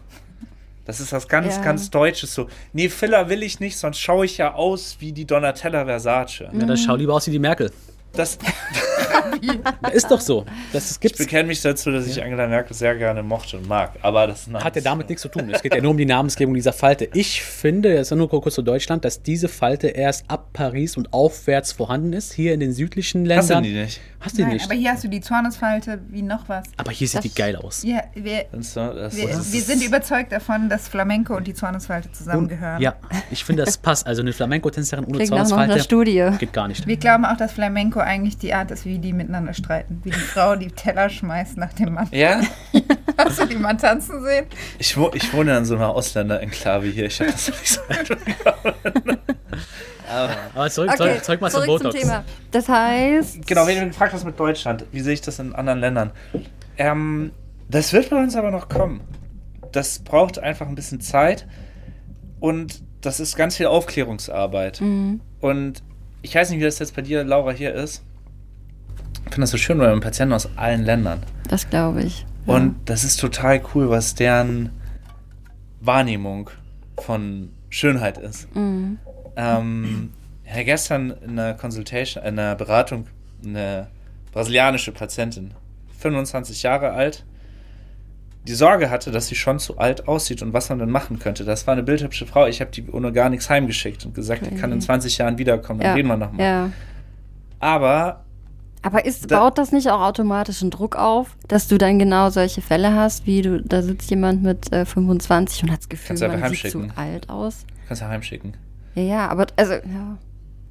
Das ist was ganz, Ja. ganz Deutsches. So, nee, Filler will ich nicht, sonst schaue ich ja aus wie die Donatella Versace. Ja, dann schau lieber aus wie die Merkel. Das, *laughs* *laughs* Ist doch so. Das ich gibt's. bekenne mich dazu, dass ich Angela Merkel sehr gerne mochte und mag. Aber das Hat ja damit nichts zu tun. Es geht ja nur um die Namensgebung dieser Falte. Ich finde, das ist nur kurz zu Deutschland, dass diese Falte erst ab Paris und aufwärts vorhanden ist. Hier in den südlichen Hast du Ländern. die nicht? Hast du Nein, nicht? aber hier hast du die Zornesfalte wie noch was. Aber hier sieht die geil aus. Ja, wir, Das, das, wir, das wir sind überzeugt davon, dass Flamenco und die Zornesfalte zusammengehören. Ja, ich finde, das passt. Also eine Flamenco-Tänzerin ohne Klingt nach noch einer Zornesfalte Studie. geht gar nicht. Wir glauben auch, dass Flamenco eigentlich die Art ist, wie die miteinander streiten. Wie die Frau die Teller schmeißt nach dem Mann. ja, *laughs* Hast du die Mann tanzen sehen? ich, wo, ich wohne in so einer Ausländer-Enklave hier. Ich habe das nicht so *laughs* Aber zurück, Okay, zurück, zurück mal zum zurück zum Botox. Thema. Das heißt, Genau, wenn du gefragt hast mit Deutschland, wie sehe ich das in anderen Ländern? Ähm, das wird bei uns aber noch kommen. Das braucht einfach ein bisschen Zeit und das ist ganz viel Aufklärungsarbeit. Und ich weiß nicht, wie das jetzt bei dir, Laura, hier ist. Ich finde das so schön, weil wir haben Patienten aus allen Ländern. das glaube ich. Und das ist total cool, was deren Wahrnehmung von Schönheit ist. Mhm. Ähm, hatte gestern in einer Consultation, in einer Beratung, eine brasilianische Patientin, 25 Jahre alt, die Sorge hatte, dass sie schon zu alt aussieht und was man denn machen könnte. Das war eine bildhübsche Frau. Ich habe die ohne gar nichts heimgeschickt und gesagt, die kann in 20 Jahren wiederkommen, dann Ja. reden wir nochmal. Ja. Aber Aber ist, Da- baut das nicht auch automatischen Druck auf, dass du dann genau solche Fälle hast, wie du, da sitzt jemand mit äh, 25 und hat das Gefühl, man sieht zu alt aus? kannst du heimschicken. Ja, ja, aber also, ja.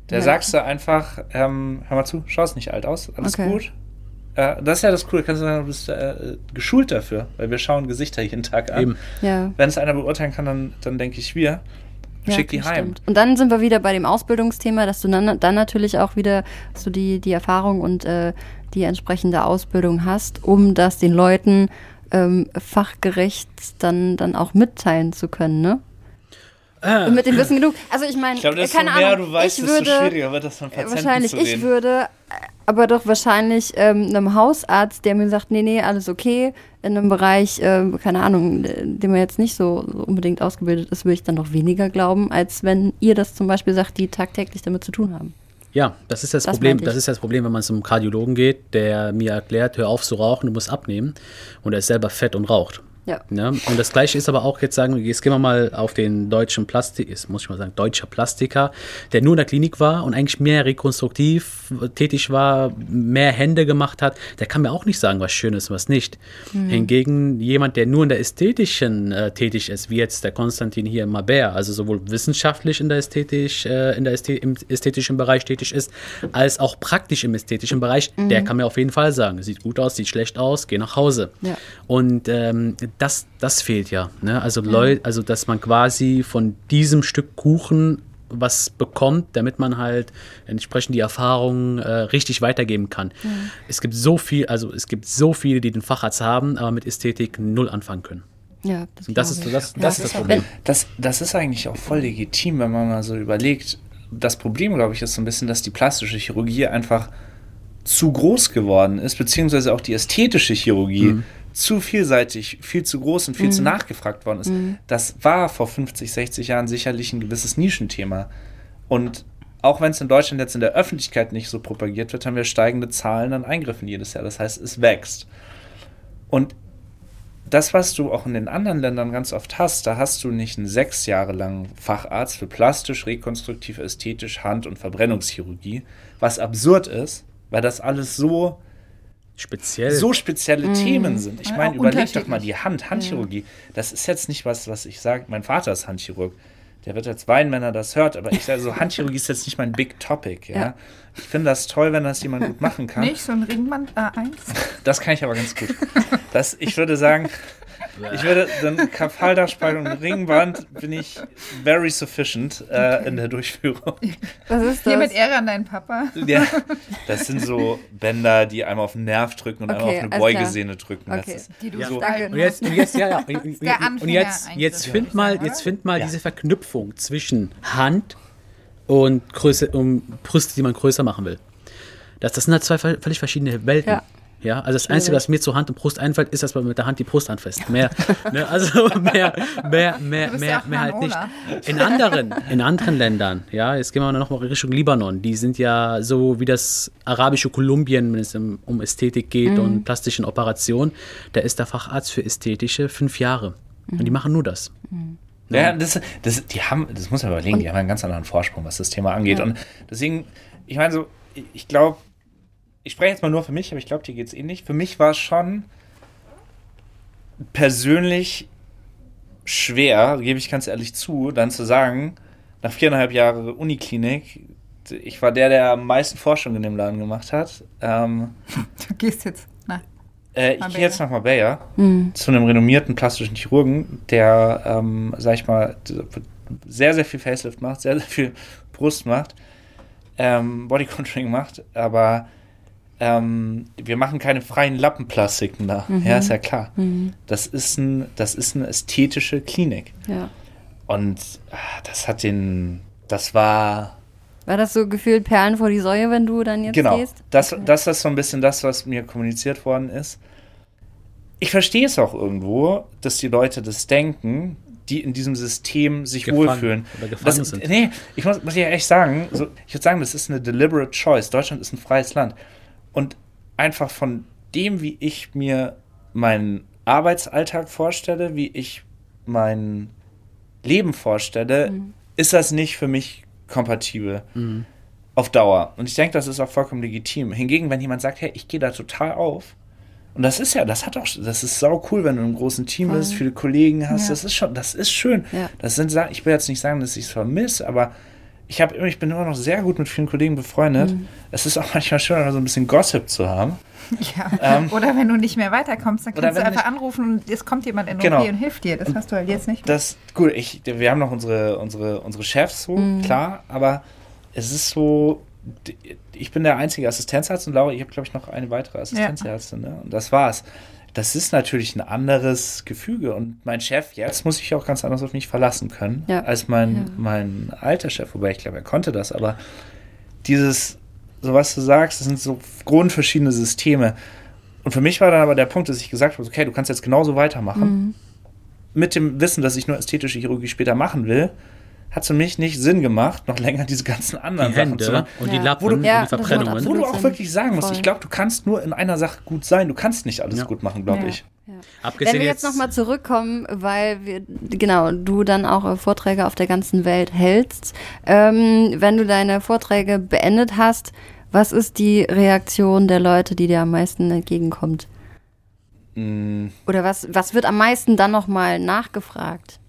Der Ja. sagst du einfach, ähm, hör mal zu, schaust nicht alt aus, alles Okay. gut. Äh, das ist ja das Coole, kannst du sagen, du bist äh, geschult dafür, weil wir schauen Gesichter jeden Tag an. Eben. Ja. Wenn es einer beurteilen kann, dann, dann denke ich wir. Ja, Schick die heim. stimmt. Und dann sind wir wieder bei dem Ausbildungsthema, dass du dann, dann natürlich auch wieder so die, die Erfahrung und äh, die entsprechende Ausbildung hast, um das den Leuten ähm, fachgerecht dann, dann auch mitteilen zu können, ne? Ah, Und mit dem Wissen genug. Also ich meine, Ich glaube, desto keine mehr Ahnung, du weißt, ich desto würde, schwieriger wird das von Patienten wahrscheinlich, zu ich würde, äh, aber doch wahrscheinlich ähm, einem Hausarzt, der mir sagt, nee, nee, alles okay, in einem Bereich, ähm, keine Ahnung, äh, dem man jetzt nicht so, so unbedingt ausgebildet ist, würde ich dann noch weniger glauben, als wenn ihr das zum Beispiel sagt, die tagtäglich damit zu tun haben. Ja, das ist das, Das Problem. Das ist das Problem, wenn man zum Kardiologen geht, der mir erklärt, hör auf zu rauchen, du musst abnehmen. Und er ist selber fett und raucht. Ja. Ne? Und das gleiche ist aber auch jetzt sagen, jetzt gehen wir mal auf den deutschen Plastik, muss ich mal sagen, deutscher Plastiker, der nur in der Klinik war und eigentlich mehr rekonstruktiv tätig war, mehr Hände gemacht hat, der kann mir auch nicht sagen, was schön ist und was nicht. Hingegen jemand, der nur in der ästhetischen äh, tätig ist, wie jetzt der Konstantin hier in Mabert, also sowohl wissenschaftlich in der ästhetisch, äh, in der Ästhe im ästhetischen Bereich tätig ist, als auch praktisch im ästhetischen Bereich, der kann mir auf jeden Fall sagen, sieht gut aus, sieht schlecht aus, geh nach Hause. Ja. Und ähm, das, das fehlt ja. Ne? Also, Leu also, dass man quasi von diesem Stück Kuchen was bekommt, damit man halt entsprechend die Erfahrung äh, richtig weitergeben kann. Es gibt so viel, also es gibt so viele, die den Facharzt haben, aber mit Ästhetik null anfangen können. Ja, das glaube ist ich. das, das, ist das Problem. Das, das ist eigentlich auch voll legitim, wenn man mal so überlegt. Das Problem, glaube ich, ist so ein bisschen, dass die plastische Chirurgie einfach zu groß geworden ist, beziehungsweise auch die ästhetische Chirurgie zu vielseitig, viel zu groß und viel zu nachgefragt worden ist. Das war vor 50, 60 Jahren sicherlich ein gewisses Nischenthema. Und auch wenn es in Deutschland jetzt in der Öffentlichkeit nicht so propagiert wird, haben wir steigende Zahlen an Eingriffen jedes Jahr. Das heißt, es wächst. Und das, was du auch in den anderen Ländern ganz oft hast, da hast du nicht einen sechs Jahre langen Facharzt für plastisch, rekonstruktiv, ästhetisch, Hand- und Verbrennungschirurgie, was absurd ist, weil das alles so, Speziell. so spezielle Themen sind. Ich meine, überleg doch mal die Hand, Handchirurgie. Das ist jetzt nicht was, was ich sage. Mein Vater ist Handchirurg. Der wird jetzt weinen, wenn er das hört, aber ich sage so, Handchirurgie ist jetzt nicht mein Big Topic, ja. Ja. Ich finde das toll, wenn das jemand gut machen kann. Nicht so ein Ringband A1? Das kann ich aber ganz gut. Das, ich würde sagen, ich würde dann Kapaldachspaltung und Ringband bin ich very sufficient äh, in der Durchführung. Was ist Hier das? mit Ehre an deinen Papa. Ja, das sind so Bänder, die einmal auf den Nerv drücken und Okay, einmal auf eine. Beugesehne drücken. Okay. Das ist, Die du Ja. So. Und jetzt, und jetzt, ja, ja. Und, der und, jetzt, jetzt find mal, sagen, jetzt find mal Ja. diese Verknüpfung zwischen Hand und Größe, um Brüste, die man größer machen will. Das, das sind halt zwei völlig verschiedene Welten. Ja. Ja, also das Einzige, was mir zur Hand und Brust einfällt, ist, dass man mit der Hand die Brust anfasst. Mehr, ne, also mehr, mehr, mehr, mehr, ja mehr halt nicht. In anderen, in anderen Ländern, ja, jetzt gehen wir noch mal Richtung Libanon. Die sind ja so wie das arabische Kolumbien, wenn es um, Ästhetik geht und plastischen Operationen. Da ist der Facharzt für ästhetische fünf Jahre. Und die machen nur das. Ja, das, das, die haben, das muss man überlegen, die haben einen ganz anderen Vorsprung, was das Thema angeht. Und deswegen, ich meine so, ich glaube, ich spreche jetzt mal nur für mich, aber ich glaube, dir geht es ähnlich. Für mich war es schon persönlich schwer, gebe ich ganz ehrlich zu, dann zu sagen, nach viereinhalb Jahren Uniklinik, ich war der, der am meisten Forschung in dem Laden gemacht hat. Ähm, *laughs* Du gehst jetzt. Na, äh, ich gehe jetzt nach Marbella zu einem renommierten plastischen Chirurgen, der, ähm, sag ich mal, sehr, sehr viel Facelift macht, sehr, sehr viel Brust macht, ähm, Bodycontouring macht, aber ähm, wir machen keine freien Lappenplastiken da. Ja, ist ja klar. Das, ist ein, das ist eine ästhetische Klinik. Ja. Und ah, das hat den, das war, War das so gefühlt Perlen vor die Säue, wenn du dann jetzt Genau. gehst? Das, das ist so ein bisschen das, was mir kommuniziert worden ist. Ich verstehe es auch irgendwo, dass die Leute das denken, die in diesem System sich Gefangen wohlfühlen. oder gefangen das, sind. Nee, ich muss, muss ja echt sagen, so, ich würde sagen, das ist eine deliberate choice. Deutschland ist ein freies Land. Und einfach von dem, wie ich mir meinen Arbeitsalltag vorstelle, wie ich mein Leben vorstelle, ist das nicht für mich kompatibel auf Dauer. Und ich denke, das ist auch vollkommen legitim. Hingegen, wenn jemand sagt, hey, ich gehe da total auf, und das ist ja, das hat auch, das ist sau cool, wenn du einem großen Team Voll. bist, viele Kollegen hast, Ja. das ist schon, das ist schön. Ja. Das sind Sachen, ich will jetzt nicht sagen, dass ich es vermisse, aber ich habe immer, ich bin immer noch sehr gut mit vielen Kollegen befreundet. Mhm. Es ist auch manchmal schön, so ein bisschen Gossip zu haben. ja. Ähm, Oder wenn du nicht mehr weiterkommst, dann kannst du einfach anrufen und es kommt jemand in Genau. OP und hilft dir. Das hast du halt jetzt nicht. Das, gut, ich, wir haben noch unsere, unsere, unsere Chefs so, klar, aber es ist so, ich bin der einzige Assistenzarzt und Laura, ich habe, glaube ich, noch eine weitere Assistenzärztin, ne? Und das war's. Das ist natürlich ein anderes Gefüge und mein Chef jetzt muss sich auch ganz anders auf mich verlassen können, Ja. als mein, Ja. mein alter Chef, wobei ich glaube, er konnte das, aber dieses, so was du sagst, das sind so grundverschiedene Systeme. Und für mich war dann aber der Punkt, dass ich gesagt habe, okay, du kannst jetzt genauso weitermachen mit dem Wissen, dass ich nur ästhetische Chirurgie später machen will, hat es für mich nicht Sinn gemacht, noch länger diese ganzen anderen Die Sachen zu Hände machen. und Ja. die Lappen Wo du- und Ja, die Verbrennungen. Wo du auch wirklich sagen musst, Voll. ich glaube, du kannst nur in einer Sache gut sein. Du kannst nicht alles Ja. gut machen, glaube Ja. ich. Wenn wir jetzt nochmal zurückkommen, weil wir, genau, du dann auch äh, Vorträge auf der ganzen Welt hältst. Ähm, wenn du deine Vorträge beendet hast, was ist die Reaktion der Leute, die dir am meisten entgegenkommt? Mm, Oder was, was wird am meisten dann nochmal nachgefragt?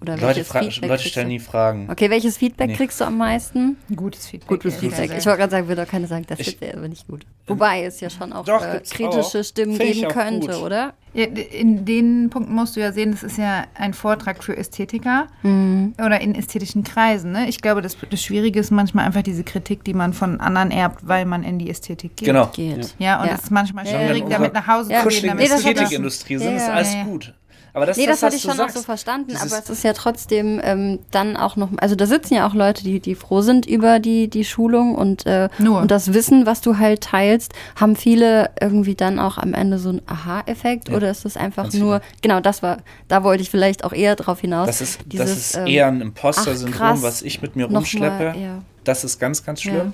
Oder Leute, welches fra- Feedback Leute stellen nie Fragen. Okay, welches Feedback Nee. kriegst du am meisten? Gutes Feedback. Gutes Ja, Feedback. Ich wollte gerade sagen, würde auch keiner sagen, das ist aber nicht gut. Wobei es ja schon auch Doch, äh, kritische auch. Stimmen Find geben könnte, gut. oder? Ja, in den Punkten musst du ja sehen, das ist ja ein Vortrag für Ästhetiker Mhm. oder in ästhetischen Kreisen. Ne? Ich glaube, das, das Schwierige ist manchmal einfach diese Kritik, die man von anderen erbt, weil man in die Ästhetik geht. Genau. Geht. Ja, und Ja. es ist manchmal Ja, schwierig, damit nach Hause Ja. zu gehen. Damit Nee, Ästhetikindustrie sind, Ja, ist ja, alles ja. gut. Aber das Nee, ist das hatte ich schon auch sagst. so verstanden, Dieses- aber es ist ja trotzdem ähm, dann auch noch, also da sitzen ja auch Leute, die, die froh sind über die, die Schulung und, äh, Nur. und das Wissen, was du halt teilst, haben viele irgendwie dann auch am Ende so einen Aha-Effekt Ja, oder ist es einfach ganz nur, genau, das war, da wollte ich vielleicht auch eher drauf hinaus. Das ist, das dieses, ist ähm, eher ein Imposter-Syndrom, was ich mit mir rumschleppe. mal, ja. Das ist ganz, ganz schlimm. Ja.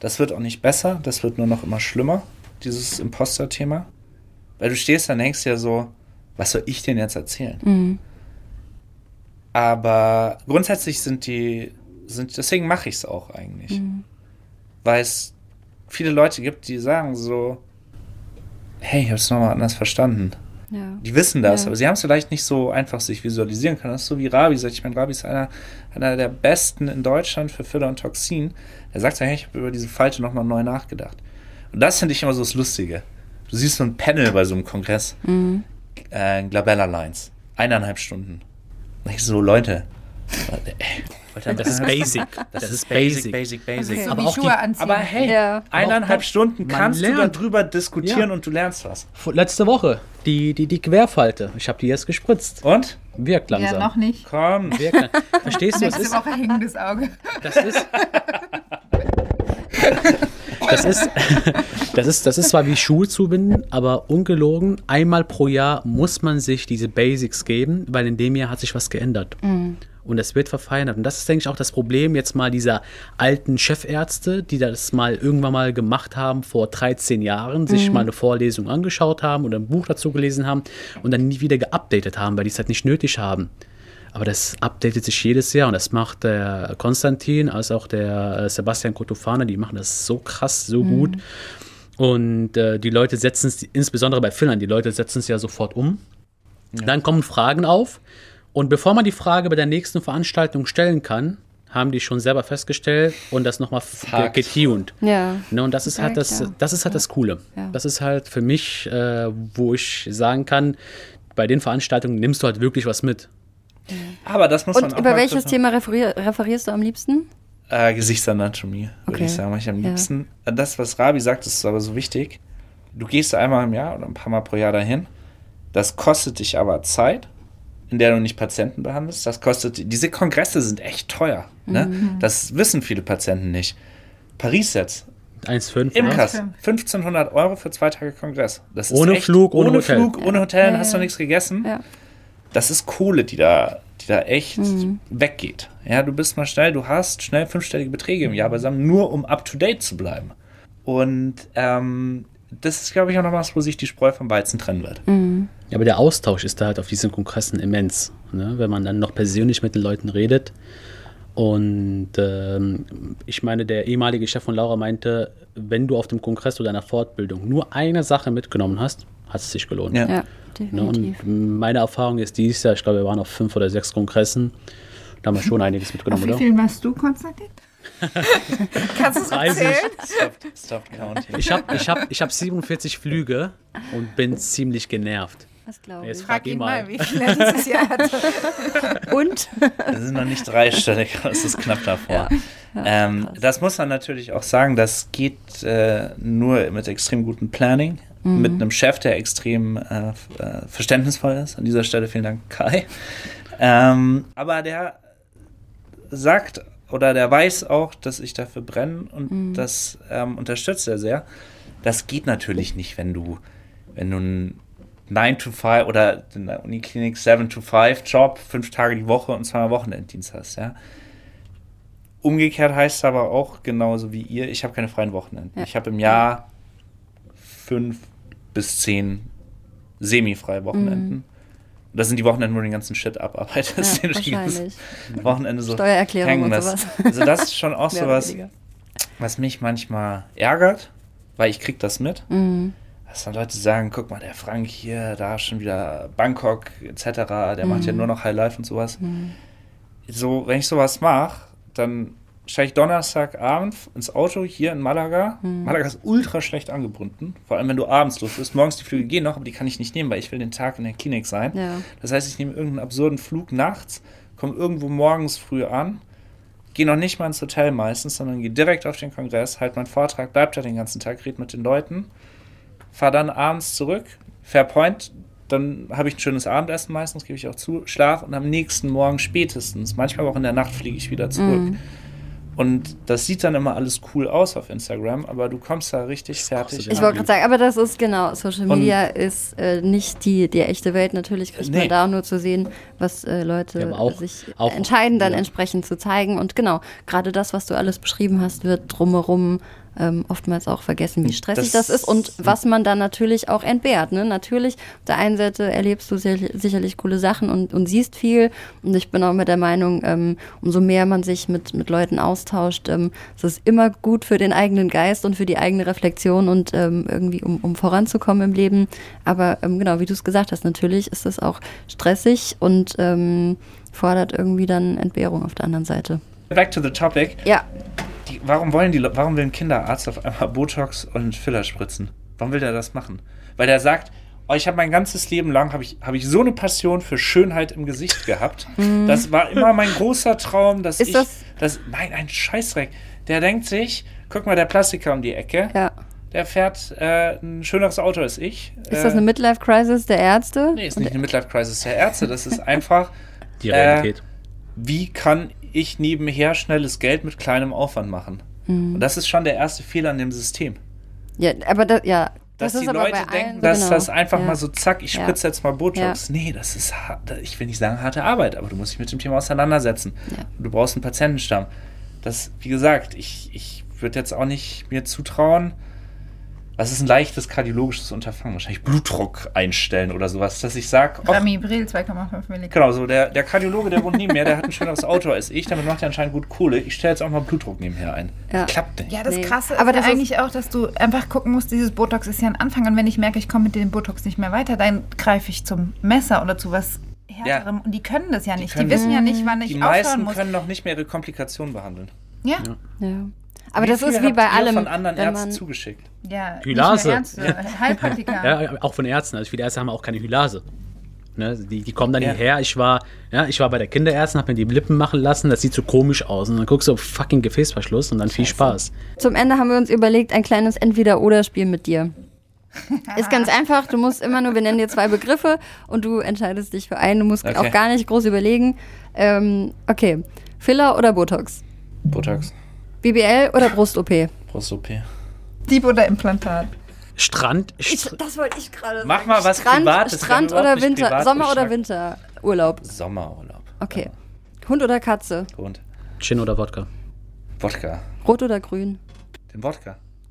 Das wird auch nicht besser, das wird nur noch immer schlimmer, dieses Imposter-Thema. Weil du stehst da und denkst ja so, was soll ich denn jetzt erzählen? Mhm. Aber grundsätzlich sind die, sind, deswegen mache ich es auch eigentlich. Mhm. Weil es viele Leute gibt, die sagen so, hey, ich habe es nochmal anders verstanden. Ja. Die wissen das, Ja. aber sie haben es vielleicht nicht so einfach sich visualisieren können. Das ist so wie Rabi sagt. Ich meine, Rabi ist einer, einer der besten in Deutschland für Filler und Toxin. Der sagt ja, hey, ich habe über diese Falte nochmal neu nachgedacht. Und das finde ich immer so das Lustige. Du siehst so ein Panel bei so einem Kongress. Mhm. Äh, Glabella Lines. Eineinhalb Stunden. Und ich so, Leute. *laughs* Das ist basic. Das, ist basic. basic, basic. so Aber auch die- anziehen. Aber hey, Ja. eineinhalb Stunden kannst du darüber diskutieren Ja. und du lernst was. Letzte Woche, die, die, die Querfalte. Ich habe die jetzt gespritzt. Und? Wirkt ja, langsam. noch nicht. Komm. *laughs* Wirkt Verstehst du, was Nächste ist? Woche hängendes Auge. Das ist. *laughs* das ist, *laughs* das ist, das ist zwar wie Schuhe zubinden, aber ungelogen, einmal pro Jahr muss man sich diese Basics geben, weil in dem Jahr hat sich was geändert. Und es wird verfeinert. Und das ist, denke ich, auch das Problem jetzt mal dieser alten Chefärzte, die das mal irgendwann mal gemacht haben vor 13 Jahren, sich mal eine Vorlesung angeschaut haben oder ein Buch dazu gelesen haben und dann nie wieder geupdatet haben, weil die es halt nicht nötig haben. Aber das updatet sich jedes Jahr und das macht der Konstantin als auch der äh, Sebastian Kotofana, die machen das so krass, so gut. Und äh, die Leute setzen es, insbesondere bei Finnland, die Leute setzen es ja sofort um. Dann kommen Fragen auf und bevor man die Frage bei der nächsten Veranstaltung stellen kann, haben die schon selber festgestellt und das nochmal getuned. Ja. Ne, und das ist halt das, das ist halt das Coole. Ja. Das ist halt für mich, äh, wo ich sagen kann, bei den Veranstaltungen nimmst du halt wirklich was mit. Aber das muss man Und auch über welches Thema referier referierst du am liebsten? Äh, Gesichtsanatomie, würde Okay. ich sagen, mache ich am Ja. liebsten. Äh, Das, was Rabi sagt, ist aber so wichtig. Du gehst einmal im Jahr oder ein paar Mal pro Jahr dahin. Das kostet dich aber Zeit, in der du nicht Patienten behandelst. Das kostet, diese Kongresse sind echt teuer. Ne? Mhm. Das wissen viele Patienten nicht. Paris jetzt, 1,5. im ne? Kass, 1500 Euro für zwei Tage Kongress. Das ist Ohne echt, Flug, ohne ohne Hotel. Flug, ohne Hotel, Ja, hast ja. du nichts gegessen Ja. Das ist Kohle, die da, die da echt Mhm. weggeht. Ja, du bist mal schnell, du hast schnell fünfstellige Beträge im Jahr beisammen, nur um up to date zu bleiben. Und ähm, das ist, glaube ich, auch noch was, wo sich die Spreu vom Weizen trennen wird. Ja, aber der Austausch ist da halt auf diesen Kongressen immens. Ne? Wenn man dann noch persönlich mit den Leuten redet. Und ähm, ich meine, der ehemalige Chef von Laura meinte, wenn du auf dem Kongress oder einer Fortbildung nur eine Sache mitgenommen hast, hat es sich gelohnt. Ja. Ja, Ne? definitiv. Und meine Erfahrung ist dies Jahr, ich glaube, wir waren auf fünf oder sechs Kongressen. Da haben wir schon einiges Auf mitgenommen, wie oder? vielen warst du, Konstantin? *laughs* Kannst du es 30. erzählen? Stop, stop counting. Ich habe ich hab, ich hab 47 Flüge und bin ziemlich genervt. Das glaube Jetzt ich. frag Frag ihn mal. mal, wie viel er dieses Jahr hatte. *laughs* Und? Wir sind noch nicht dreistellig, es ist knapp davor. ähm, das muss man natürlich auch sagen, das geht äh, nur mit extrem gutem Planning, mit einem Chef, der extrem äh, äh, verständnisvoll ist. An dieser Stelle vielen Dank, Kai. Ähm, aber der sagt oder der weiß auch, dass ich dafür brenne und das ähm, unterstützt er sehr. Das geht natürlich nicht, wenn du, wenn du einen 9 to 5 oder in der Uniklinik 7 to 5 Job, fünf Tage die Woche und zweimal Wochenenddienst hast, ja. Umgekehrt heißt es aber auch genauso wie ihr, ich habe keine freien Wochenenden. Ja. Ich habe im Jahr fünf bis zehn semi-freie Wochenenden. Und das sind die Wochenenden, wo du den ganzen Shit abarbeitest, Ja, *laughs* den du. Wochenende so Steuererklärung hängen lässt. sowas. Also das ist schon auch *laughs* sowas, was mich manchmal ärgert, weil ich krieg das mit. Mhm. Dass dann Leute sagen, guck mal, der Frank hier, da schon wieder Bangkok etc., der macht Mhm. ja nur noch High Life und sowas. So, wenn ich sowas mache, dann steige ich Donnerstagabend ins Auto hier in Malaga. Mhm. Malaga ist ultra schlecht angebunden, vor allem wenn du abends los bist. Morgens die Flüge gehen noch, aber die kann ich nicht nehmen, weil ich will den Tag in der Klinik sein. Ja. Das heißt, ich nehme irgendeinen absurden Flug nachts, komme irgendwo morgens früh an, gehe noch nicht mal ins Hotel meistens, sondern gehe direkt auf den Kongress, halt meinen Vortrag, bleib da den ganzen Tag, red mit den Leuten, fahre dann abends zurück, Fairpoint, dann habe ich ein schönes Abendessen meistens, gebe ich auch zu, schlaf und am nächsten Morgen spätestens, manchmal auch in der Nacht fliege ich wieder zurück. Mhm. Und das sieht dann immer alles cool aus auf Instagram, aber du kommst da richtig fertig. kostet Ich wollte gerade sagen, aber das ist genau, Social Und- Media ist äh, nicht die, die echte Welt. Natürlich kriegt Nee. man da nur zu sehen, was äh, Leute auch- sich auch- entscheiden, dann ja. entsprechend zu zeigen. Und genau, gerade das, was du alles beschrieben hast, wird drumherum ähm, oftmals auch vergessen, wie stressig das, Das- ist und was man dann natürlich auch entbehrt. Ne? Natürlich, auf der einen Seite erlebst du sicher- sicherlich coole Sachen und, und siehst viel. Und ich bin auch mit der Meinung, ähm, umso mehr man sich mit, mit Leuten austauscht, ähm, es ist immer gut für den eigenen Geist und für die eigene Reflexion und ähm, irgendwie, um, um voranzukommen im Leben. Aber ähm, genau, wie du es gesagt hast, natürlich ist es auch stressig und ähm, fordert irgendwie dann Entbehrung auf der anderen Seite. Back to the topic. Ja, Die, warum wollen die, warum will ein Kinderarzt auf einmal Botox und Filler spritzen? Warum will der das machen? Weil der sagt, oh, ich habe mein ganzes Leben lang habe ich, habe ich so eine Passion für Schönheit im Gesicht *laughs* gehabt. Das war immer mein großer Traum, dass Ist ich das- das nein, ein Scheißdreck. Der denkt sich, guck mal, der Plastiker um die Ecke, ja. der fährt äh, ein schöneres Auto als ich. Ist das eine Midlife-Crisis der Ärzte? Nee, ist nicht eine Midlife-Crisis der Ärzte. Das ist einfach, *laughs* Die Äh, Realität. wie kann ich nebenher schnelles Geld mit kleinem Aufwand machen? Mhm. Und das ist schon der erste Fehler an dem System. Ja, aber das, ja. Dass das die Leute denken, allen, dass genau. das einfach ja. mal so zack, ich Ja. spritze jetzt mal Botox. Nee, das ist, hart- ich will nicht sagen harte Arbeit, aber du musst dich mit dem Thema auseinandersetzen. Ja. Du brauchst einen Patientenstamm. Das, wie gesagt, ich, ich würde jetzt auch nicht mir zutrauen, was ist ein leichtes kardiologisches Unterfangen? Wahrscheinlich Blutdruck einstellen oder sowas, dass ich sage, Ramibril 2,5 Milligramm. Genau, so der, der Kardiologe, der wohnt neben mir, der hat ein schöneres Auto als ich, damit macht er anscheinend gut Kohle. Ich stelle jetzt auch mal Blutdruck nebenher ein. Ja. Klappt nicht. Ja, das Nee. Krasse Aber ist das ja ist- eigentlich auch, dass du einfach gucken musst, dieses Botox ist ja ein Anfang und wenn ich merke, ich komme mit dem Botox nicht mehr weiter, dann greife ich zum Messer oder zu was härterem und die können das ja nicht. Die, können wissen ja nicht, wann ich Die aufhören meisten muss. können noch nicht mehr ihre Komplikationen behandeln. ja, Ja. Aber Wie das viel ist wie bei allem. von anderen wenn Ärzten man, zugeschickt. ja. Hylase. nur Ärzte, Heilpraktiker. *laughs* Ja, auch von Ärzten. Also viele Ärzte haben auch keine Hylase. Ne, die, die kommen dann Ja. hierher. Ich war, ja, ich war bei der Kinderärztin, habe mir die Lippen machen lassen. Das sieht so komisch aus. Und dann guckst du auf fucking Gefäßverschluss und dann viel Spaß. Zum Ende haben wir uns überlegt, ein kleines Entweder-Oder-Spiel mit dir. *laughs* Ist ganz einfach, du musst immer nur, wir nennen dir zwei Begriffe und du entscheidest dich für einen. Du musst Okay. auch gar nicht groß überlegen. Ähm, okay, Filler oder Botox? Botox, BBL oder Brust-OP? Brust-OP. Dieb oder Implantat. Strand, Ich, das wollte ich gerade sagen. Mach mal was Strand, Privates, Strand oder Winter, privat Sommer oder geschnackt. Winterurlaub? Sommerurlaub. Okay. Hund oder Katze? Und Gin oder Wodka. Wodka. Rot oder grün? Den Wodka. *laughs*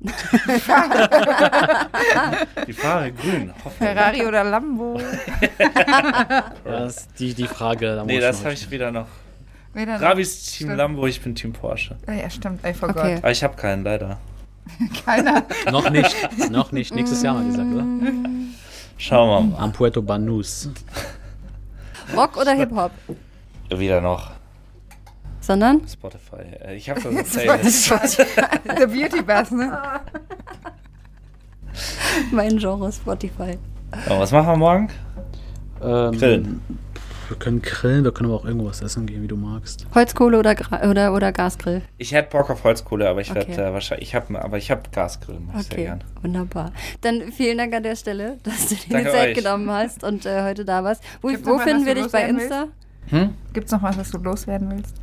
die Farbe grün. Hoffentlich. Ferrari oder Lambo. *laughs* Das ist die, die Frage. Da Nee, das habe ich wieder noch. Weder noch. Rabis Team Stimmt. Lambo, ich bin Team Porsche. Oh ja, stimmt. I forgot. Okay. Aber ich habe keinen, leider. *laughs* Keiner. Noch nicht. Noch nicht. Nächstes Jahr mal gesagt, oder? *laughs* Schauen wir Am Puerto Banús. *laughs* Rock oder Hip-Hop? mal. Wieder noch. Sondern? Spotify. Äh, Ich habe da so eine Playlist. The Beauty Bus, ne? Mein Genre Spotify. Oh, was machen wir morgen? Ähm, Grillen. Wir können grillen, wir können aber auch irgendwas essen gehen, wie du magst. Holzkohle oder, Gra oder, oder Gasgrill? Ich hätte Bock auf Holzkohle, aber ich Okay. werde äh, wahrscheinlich, ich habe, aber ich habe Gasgrill, mach ich sehr Okay, gern. wunderbar. Dann vielen Dank an der Stelle, dass du dir die Zeit euch. genommen hast und äh, heute da warst. Wo, wo was, finden was wir dich bei Insta? Hm? Gibt's noch was, was du loswerden willst?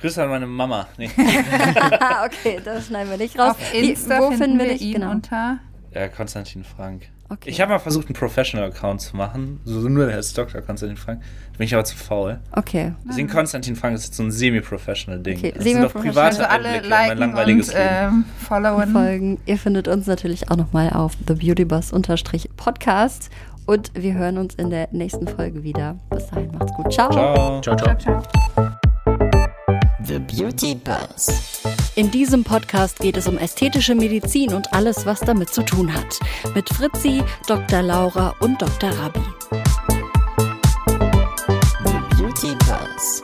Grüße an meine Mama. Nee. *laughs* Ah, okay, das schneiden wir nicht raus. Auf Wie- Insta wo finden, finden wir wir dich? ihn Genau. unter Ja, Konstantin Frank. Okay. Ich habe mal versucht, einen Professional-Account zu machen. So so nur als Dr. Konstantin Frank. Da bin ich aber zu faul. Okay. Deswegen Konstantin Frank ist jetzt so ein semi-professional-Ding. Okay, das sind doch private also alle Einblicke in mein liken langweiliges und Leben. ähm, followen. Folgen. Ihr findet uns natürlich auch nochmal auf thebeautybus-podcast und wir hören uns in der nächsten Folge wieder. Bis dahin, macht's gut. Ciao. Ciao. Ciao, ciao. Ciao, ciao. The Beauty Buzz. In diesem Podcast geht es um ästhetische Medizin und alles, was damit zu tun hat. Mit Fritzi, Dr. Laura und Dr. Rabi. The Beauty Pals.